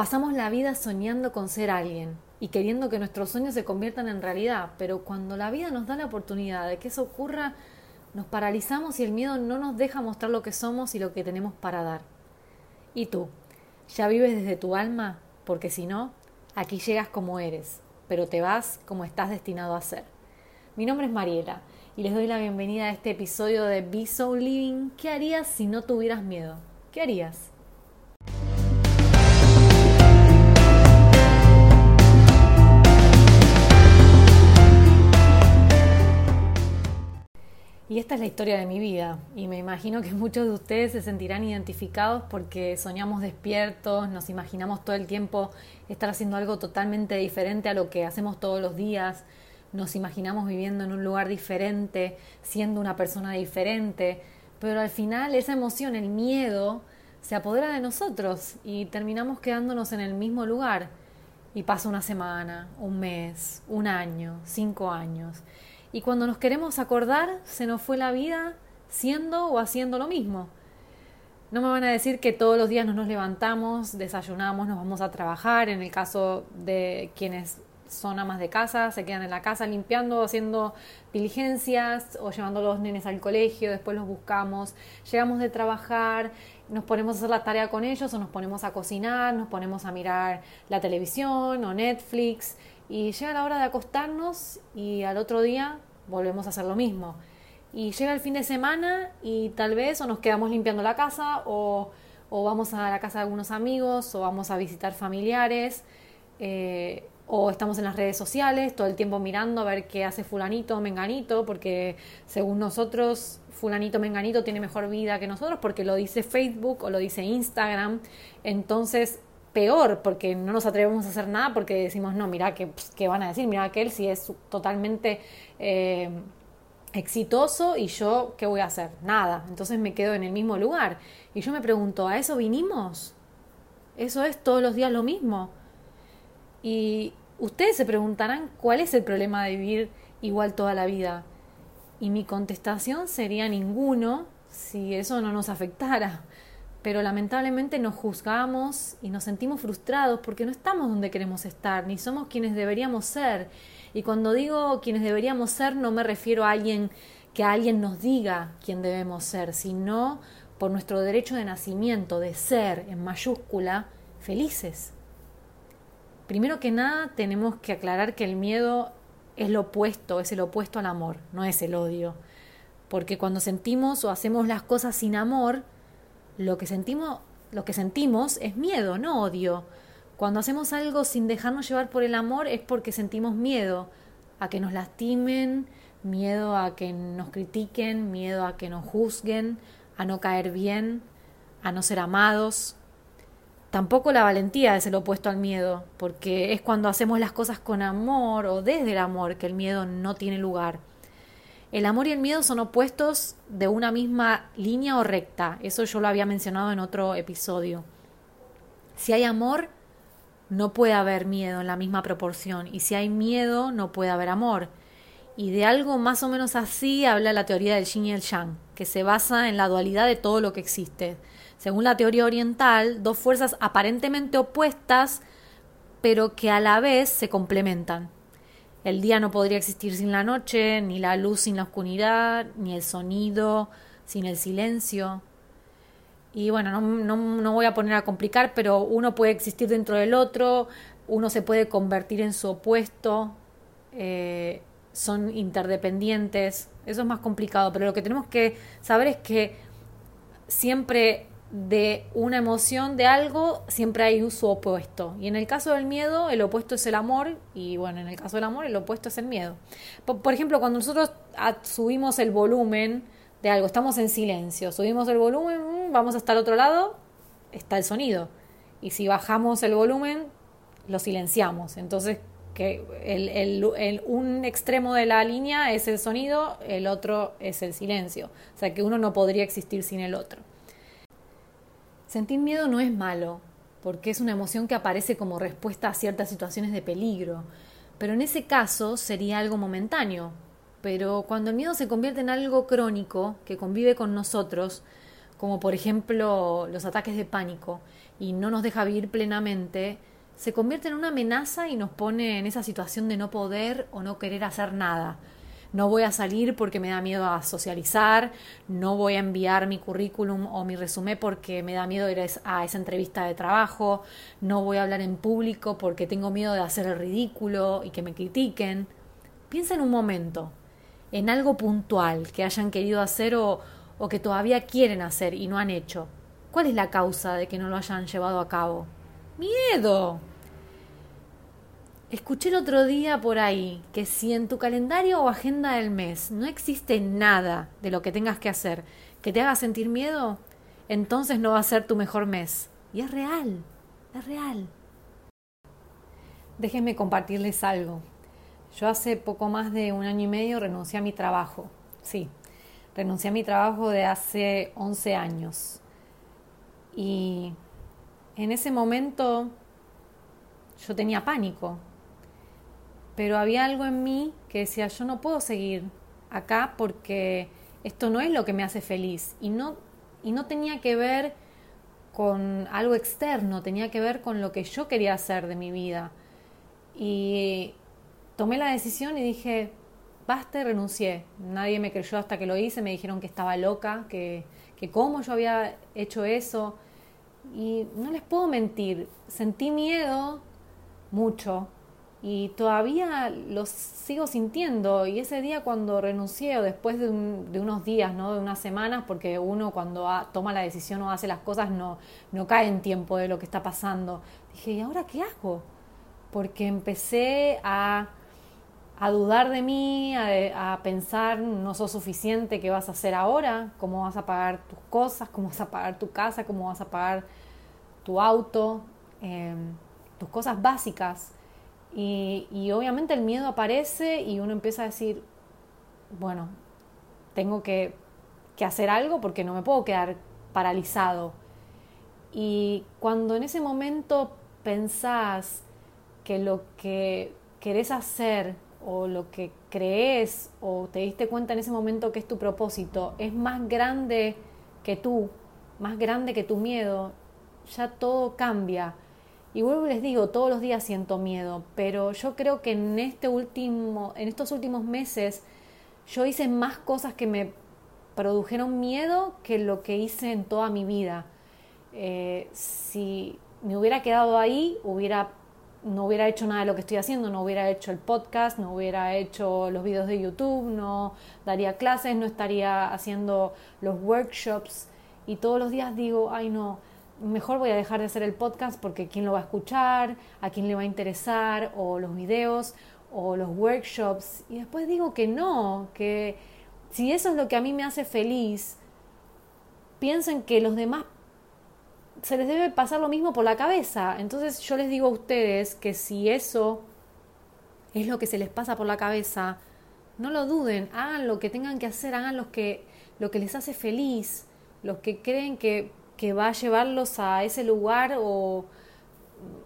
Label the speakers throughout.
Speaker 1: pasamos la vida soñando con ser alguien y queriendo que nuestros sueños se conviertan en realidad, pero cuando la vida nos da la oportunidad de que eso ocurra, nos paralizamos y el miedo no nos deja mostrar lo que somos y lo que tenemos para dar. ¿Y tú? ¿Ya vives desde tu alma? Porque si no, aquí llegas como eres, pero te vas como estás destinado a ser. Mi nombre es Mariela y les doy la bienvenida a este episodio de Be So Living. ¿Qué harías si no tuvieras miedo? ¿Qué harías? Y esta es la historia de mi vida y me imagino que muchos de ustedes se sentirán identificados porque soñamos despiertos, nos imaginamos todo el tiempo estar haciendo algo totalmente diferente a lo que hacemos todos los días, nos imaginamos viviendo en un lugar diferente, siendo una persona diferente, pero al final esa emoción, el miedo, se apodera de nosotros y terminamos quedándonos en el mismo lugar. Y pasa una semana, un mes, un año, cinco años. Y cuando nos queremos acordar, se nos fue la vida siendo o haciendo lo mismo. No me van a decir que todos los días nos, nos levantamos, desayunamos, nos vamos a trabajar. En el caso de quienes son amas de casa, se quedan en la casa limpiando, haciendo diligencias o llevando a los nenes al colegio, después los buscamos, llegamos de trabajar, nos ponemos a hacer la tarea con ellos o nos ponemos a cocinar, nos ponemos a mirar la televisión o Netflix y llega la hora de acostarnos y al otro día volvemos a hacer lo mismo. Y llega el fin de semana y tal vez o nos quedamos limpiando la casa o, vamos a la casa de algunos amigos o vamos a visitar familiares eh, o estamos en las redes sociales todo el tiempo mirando a ver qué hace fulanito o menganito porque según nosotros fulanito menganito tiene mejor vida que nosotros porque lo dice Facebook o lo dice Instagram. Entonces peor porque no nos atrevemos a hacer nada porque decimos, no, mira, ¿qué, pues, van a decir? Mira aquel si es totalmente eh, exitoso y yo, ¿qué voy a hacer? Nada. Entonces me quedo en el mismo lugar. Y yo me pregunto, ¿a eso vinimos? ¿Eso es todos los días lo mismo? Y ustedes se preguntarán, ¿cuál es el problema de vivir igual toda la vida? Y mi contestación sería ninguno si eso no nos afectara pero lamentablemente nos juzgamos y nos sentimos frustrados porque no estamos donde queremos estar, ni somos quienes deberíamos ser. Y cuando digo quienes deberíamos ser, no me refiero a alguien que alguien nos diga quién debemos ser, sino por nuestro derecho de nacimiento, de ser, en mayúscula, felices. Primero que nada, tenemos que aclarar que el miedo es lo opuesto, es el opuesto al amor, no es el odio. Porque cuando sentimos o hacemos las cosas sin amor, lo que sentimos, lo que sentimos es miedo, no odio. Cuando hacemos algo sin dejarnos llevar por el amor es porque sentimos miedo a que nos lastimen, miedo a que nos critiquen, miedo a que nos juzguen, a no caer bien, a no ser amados. Tampoco la valentía es el opuesto al miedo, porque es cuando hacemos las cosas con amor o desde el amor que el miedo no tiene lugar. El amor y el miedo son opuestos de una misma línea o recta. Eso yo lo había mencionado en otro episodio. Si hay amor, no puede haber miedo en la misma proporción. Y si hay miedo, no puede haber amor. Y de algo más o menos así habla la teoría del yin y el yang, que se basa en la dualidad de todo lo que existe. Según la teoría oriental, dos fuerzas aparentemente opuestas, pero que a la vez se complementan. El día no podría existir sin la noche, ni la luz sin la oscuridad, ni el sonido sin el silencio. Y bueno, no, no, voy a poner a complicar, pero uno puede existir dentro del otro, uno se puede convertir en su opuesto, eh, son interdependientes, eso es más complicado, pero lo que tenemos que saber es que siempre de una emoción de algo, siempre hay un su opuesto. Y en el caso del miedo, el opuesto es el amor, y bueno, en el caso del amor, el opuesto es el miedo. Por, ejemplo, cuando nosotros subimos el volumen de algo, estamos en silencio, subimos el volumen, mm, vamos hasta el otro lado, está el sonido. Y si bajamos el volumen, lo silenciamos. Entonces, que el, un extremo de la línea es el sonido, el otro es el silencio. O sea que uno no podría existir sin el otro. Sentir miedo no es malo, porque es una emoción que aparece como respuesta a ciertas situaciones de peligro, pero en ese caso sería algo momentáneo. Pero cuando el miedo se convierte en algo crónico que convive con nosotros, como por ejemplo los ataques de pánico, y no nos deja vivir plenamente, se convierte en una amenaza y nos pone en esa situación de no poder o no querer hacer nada. No voy a salir porque me da miedo a socializar, no voy a enviar mi currículum o mi resumen porque me da miedo ir a esa entrevista de trabajo, no voy a hablar en público porque tengo miedo de hacer el ridículo y que me critiquen. Piensa en un momento, en algo puntual que hayan querido hacer o, o que todavía quieren hacer y no han hecho. ¿Cuál es la causa de que no lo hayan llevado a cabo? Miedo. Escuché el otro día por ahí que si en tu calendario o agenda del mes no existe nada de lo que tengas que hacer que te haga sentir miedo, entonces no va a ser tu mejor mes. Y es real, es real. Déjenme compartirles algo. Yo hace poco más de un año y medio renuncié a mi trabajo. Sí, renuncié a mi trabajo de hace 11 años. Y en ese momento yo tenía pánico, pero había algo en mí que decía, yo no puedo seguir acá porque esto no es lo que me hace feliz y no, y no tenía que ver con algo externo, tenía que ver con lo que yo quería hacer de mi vida. Y tomé la decisión y dije, basta y renuncié. Nadie me creyó hasta que lo hice, me dijeron que estaba loca, que, que cómo yo había hecho eso. Y no les puedo mentir, sentí miedo mucho y todavía lo sigo sintiendo. Y ese día cuando renuncié o después de, unos días, ¿no? de unas semanas, porque uno cuando toma la decisión o hace las cosas no, no cae en tiempo de lo que está pasando, dije, ¿y ahora qué hago? Porque empecé a, a dudar de mí, a, a, pensar, no sos suficiente, ¿qué vas a hacer ahora? ¿Cómo vas a pagar tus cosas? ¿Cómo vas a pagar tu casa? ¿Cómo vas a pagar tu auto? Em, tus cosas básicas. Y, obviamente el miedo aparece y uno empieza a decir, bueno, tengo que, que, hacer algo porque no me puedo quedar paralizado. Y cuando en ese momento pensás que lo que querés hacer o lo que crees o te diste cuenta en ese momento que es tu propósito es más grande que tú, más grande que tu miedo, ya todo cambia y vuelvo y les digo, todos los días siento miedo, pero yo creo que en este último, en estos últimos meses, yo hice más cosas que me produjeron miedo que lo que hice en toda mi vida. Eh, si me hubiera quedado ahí, hubiera, no hubiera hecho nada de lo que estoy haciendo, no hubiera hecho el podcast, no hubiera hecho los videos de YouTube, no daría clases, no estaría haciendo los workshops. Y todos los días digo, ay no, mejor voy a dejar de hacer el podcast porque quién lo va a escuchar, a quién le va a interesar, o los videos, o los workshops. Y después digo que no, que si eso es lo que a mí me hace feliz, piensen que los demás se les debe pasar lo mismo por la cabeza. Entonces yo les digo a ustedes que si eso es lo que se les pasa por la cabeza, no lo duden, hagan lo que tengan que hacer, hagan lo que, lo que les hace feliz, los que creen que que va a llevarlos a ese lugar o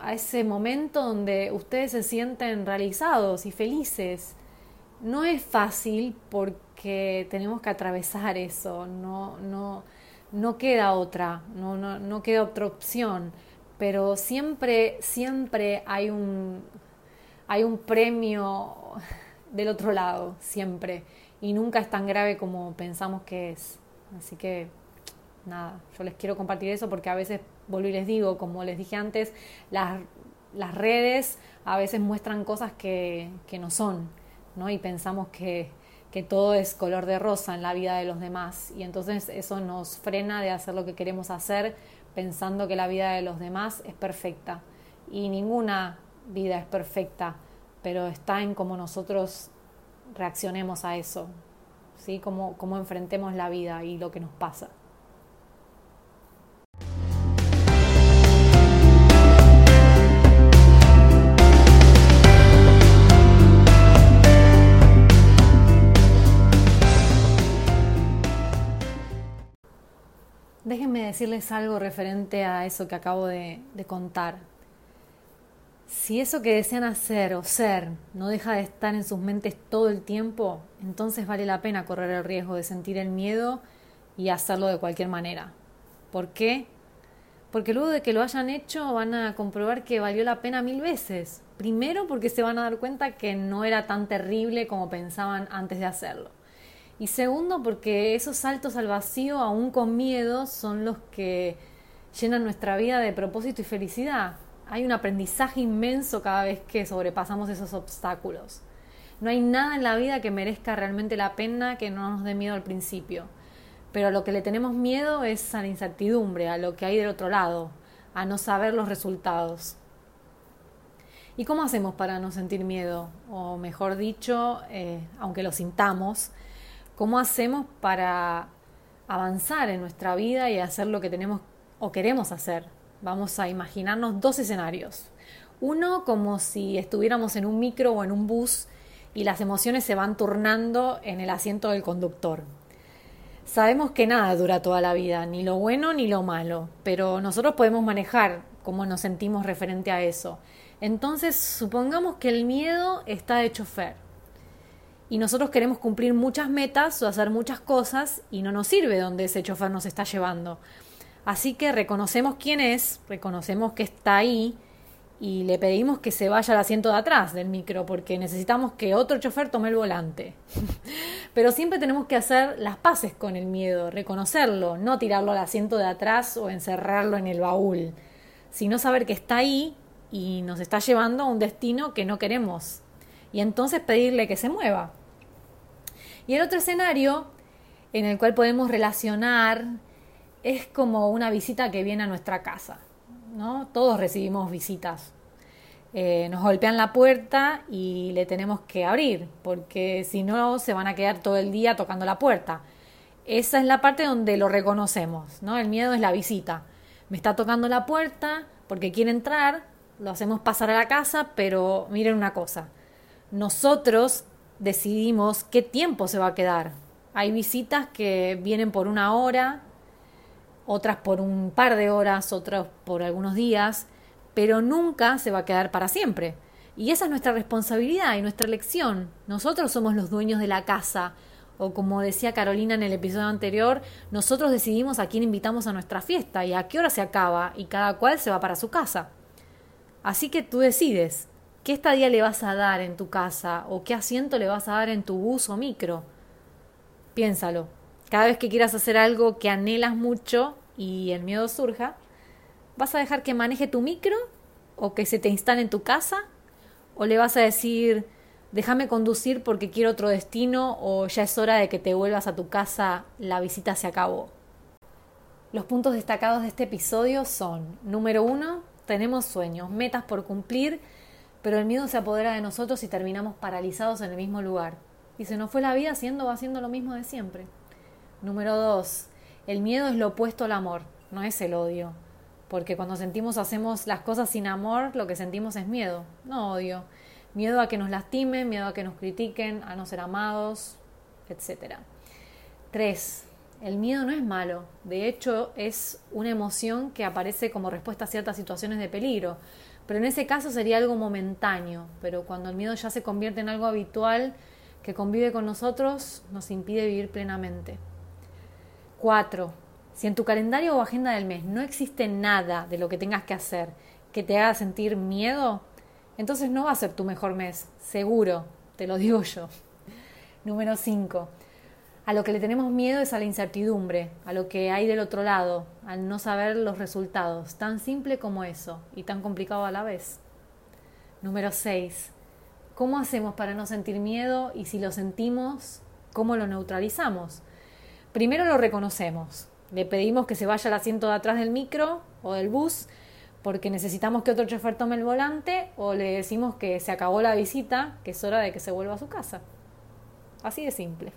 Speaker 1: a ese momento donde ustedes se sienten realizados y felices. No es fácil porque tenemos que atravesar eso, no, no, no queda otra, no, no, no queda otra opción, pero siempre, siempre hay un, hay un premio del otro lado, siempre, y nunca es tan grave como pensamos que es. Así que nada, yo les quiero compartir eso porque a veces, vuelvo y les digo, como les dije antes, las, las redes a veces muestran cosas que, que no son, ¿no? Y pensamos que, que todo es color de rosa en la vida de los demás y entonces eso nos frena de hacer lo que queremos hacer pensando que la vida de los demás es perfecta y ninguna vida es perfecta, pero está en cómo nosotros reaccionemos a eso, ¿sí? Cómo, cómo enfrentemos la vida y lo que nos pasa. Déjenme decirles algo referente a eso que acabo de, contar. Si eso que desean hacer o ser no deja de estar en sus mentes todo el tiempo, entonces vale la pena correr el riesgo de sentir el miedo y hacerlo de cualquier manera. ¿Por qué? porque luego de que lo hayan hecho van a comprobar que valió la pena mil veces. Primero porque se van a dar cuenta que no era tan terrible como pensaban antes de hacerlo. Y segundo porque esos saltos al vacío, aún con miedo, son los que llenan nuestra vida de propósito y felicidad. Hay un aprendizaje inmenso cada vez que sobrepasamos esos obstáculos. No hay nada en la vida que merezca realmente la pena que no nos dé miedo al principio. Pero a lo que le tenemos miedo es a la incertidumbre, a lo que hay del otro lado, a no saber los resultados. ¿Y cómo hacemos para no sentir miedo? O mejor dicho, eh, aunque lo sintamos, ¿cómo hacemos para avanzar en nuestra vida y hacer lo que tenemos o queremos hacer? Vamos a imaginarnos dos escenarios. Uno como si estuviéramos en un micro o en un bus y las emociones se van turnando en el asiento del conductor. Sabemos que nada dura toda la vida, ni lo bueno ni lo malo, pero nosotros podemos manejar cómo nos sentimos referente a eso. Entonces, supongamos que el miedo está de chofer y nosotros queremos cumplir muchas metas o hacer muchas cosas y no nos sirve donde ese chofer nos está llevando. Así que reconocemos quién es, reconocemos que está ahí y le pedimos que se vaya al asiento de atrás del micro porque necesitamos que otro chofer tome el volante. Pero siempre tenemos que hacer las paces con el miedo, reconocerlo, no tirarlo al asiento de atrás o encerrarlo en el baúl, sino saber que está ahí y nos está llevando a un destino que no queremos. Y entonces pedirle que se mueva. Y el otro escenario en el cual podemos relacionar es como una visita que viene a nuestra casa. ¿no? Todos recibimos visitas. Eh, nos golpean la puerta y le tenemos que abrir, porque si no se van a quedar todo el día tocando la puerta. Esa es la parte donde lo reconocemos, ¿no? El miedo es la visita. Me está tocando la puerta porque quiere entrar, lo hacemos pasar a la casa, pero miren una cosa, nosotros decidimos qué tiempo se va a quedar. Hay visitas que vienen por una hora, otras por un par de horas, otras por algunos días, pero nunca se va a quedar para siempre. Y esa es nuestra responsabilidad y nuestra elección. Nosotros somos los dueños de la casa. O como decía Carolina en el episodio anterior, nosotros decidimos a quién invitamos a nuestra fiesta y a qué hora se acaba y cada cual se va para su casa. Así que tú decides qué estadía le vas a dar en tu casa o qué asiento le vas a dar en tu bus o micro. Piénsalo. Cada vez que quieras hacer algo que anhelas mucho, y el miedo surja, ¿vas a dejar que maneje tu micro o que se te instale en tu casa? ¿O le vas a decir, déjame conducir porque quiero otro destino o ya es hora de que te vuelvas a tu casa, la visita se acabó? Los puntos destacados de este episodio son, número uno, tenemos sueños, metas por cumplir, pero el miedo se apodera de nosotros y terminamos paralizados en el mismo lugar. Y se nos fue la vida haciendo o haciendo lo mismo de siempre. Número dos, el miedo es lo opuesto al amor, no es el odio. Porque cuando sentimos hacemos las cosas sin amor, lo que sentimos es miedo, no odio. Miedo a que nos lastimen, miedo a que nos critiquen, a no ser amados, etc. Tres, el miedo no es malo. De hecho, es una emoción que aparece como respuesta a ciertas situaciones de peligro. Pero en ese caso sería algo momentáneo. Pero cuando el miedo ya se convierte en algo habitual que convive con nosotros, nos impide vivir plenamente. 4. Si en tu calendario o agenda del mes no existe nada de lo que tengas que hacer que te haga sentir miedo, entonces no va a ser tu mejor mes, seguro, te lo digo yo. Número 5. A lo que le tenemos miedo es a la incertidumbre, a lo que hay del otro lado, al no saber los resultados, tan simple como eso y tan complicado a la vez. Número 6. ¿Cómo hacemos para no sentir miedo y si lo sentimos, cómo lo neutralizamos? Primero lo reconocemos. Le pedimos que se vaya al asiento de atrás del micro o del bus porque necesitamos que otro chofer tome el volante o le decimos que se acabó la visita, que es hora de que se vuelva a su casa. Así de simple.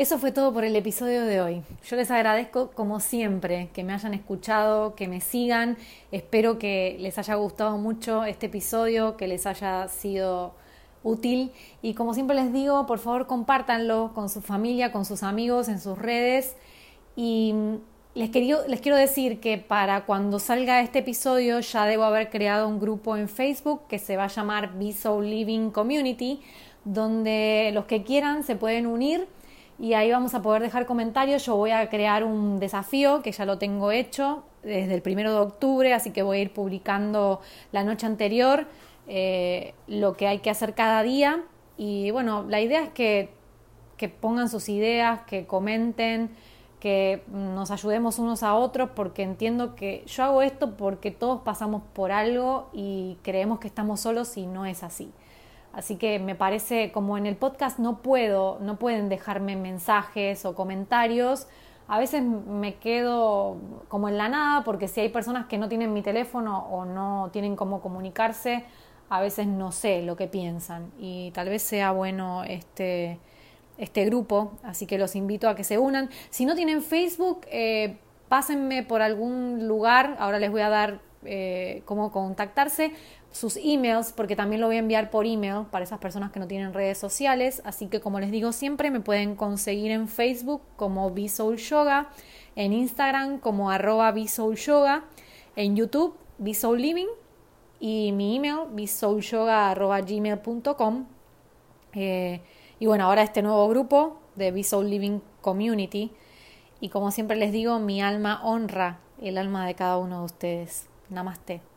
Speaker 1: Eso fue todo por el episodio de hoy. Yo les agradezco como siempre que me hayan escuchado, que me sigan. Espero que les haya gustado mucho este episodio, que les haya sido útil y como siempre les digo, por favor compártanlo con su familia, con sus amigos, en sus redes y les, les quiero decir que para cuando salga este episodio ya debo haber creado un grupo en Facebook que se va a llamar Be So Living Community donde los que quieran se pueden unir y ahí vamos a poder dejar comentarios. Yo voy a crear un desafío que ya lo tengo hecho desde el primero de octubre, así que voy a ir publicando la noche anterior eh, lo que hay que hacer cada día. Y bueno, la idea es que, que pongan sus ideas, que comenten, que nos ayudemos unos a otros, porque entiendo que yo hago esto porque todos pasamos por algo y creemos que estamos solos y no es así. Así que me parece como en el podcast no puedo, no pueden dejarme mensajes o comentarios. A veces me quedo como en la nada porque si hay personas que no tienen mi teléfono o no tienen cómo comunicarse, a veces no sé lo que piensan y tal vez sea bueno este, este grupo, así que los invito a que se unan. Si no tienen Facebook, eh, pásenme por algún lugar, ahora les voy a dar eh, cómo contactarse, sus emails, porque también lo voy a enviar por email para esas personas que no tienen redes sociales. Así que como les digo siempre, me pueden conseguir en Facebook como Soul Yoga, en Instagram como arroba Yoga, en YouTube Soul Living y mi email gmail.com eh, y bueno, ahora este nuevo grupo de Soul Living Community. Y como siempre les digo, mi alma honra el alma de cada uno de ustedes. Namaste.